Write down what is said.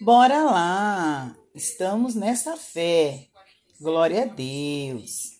Bora lá! Estamos nessa fé. Glória a Deus.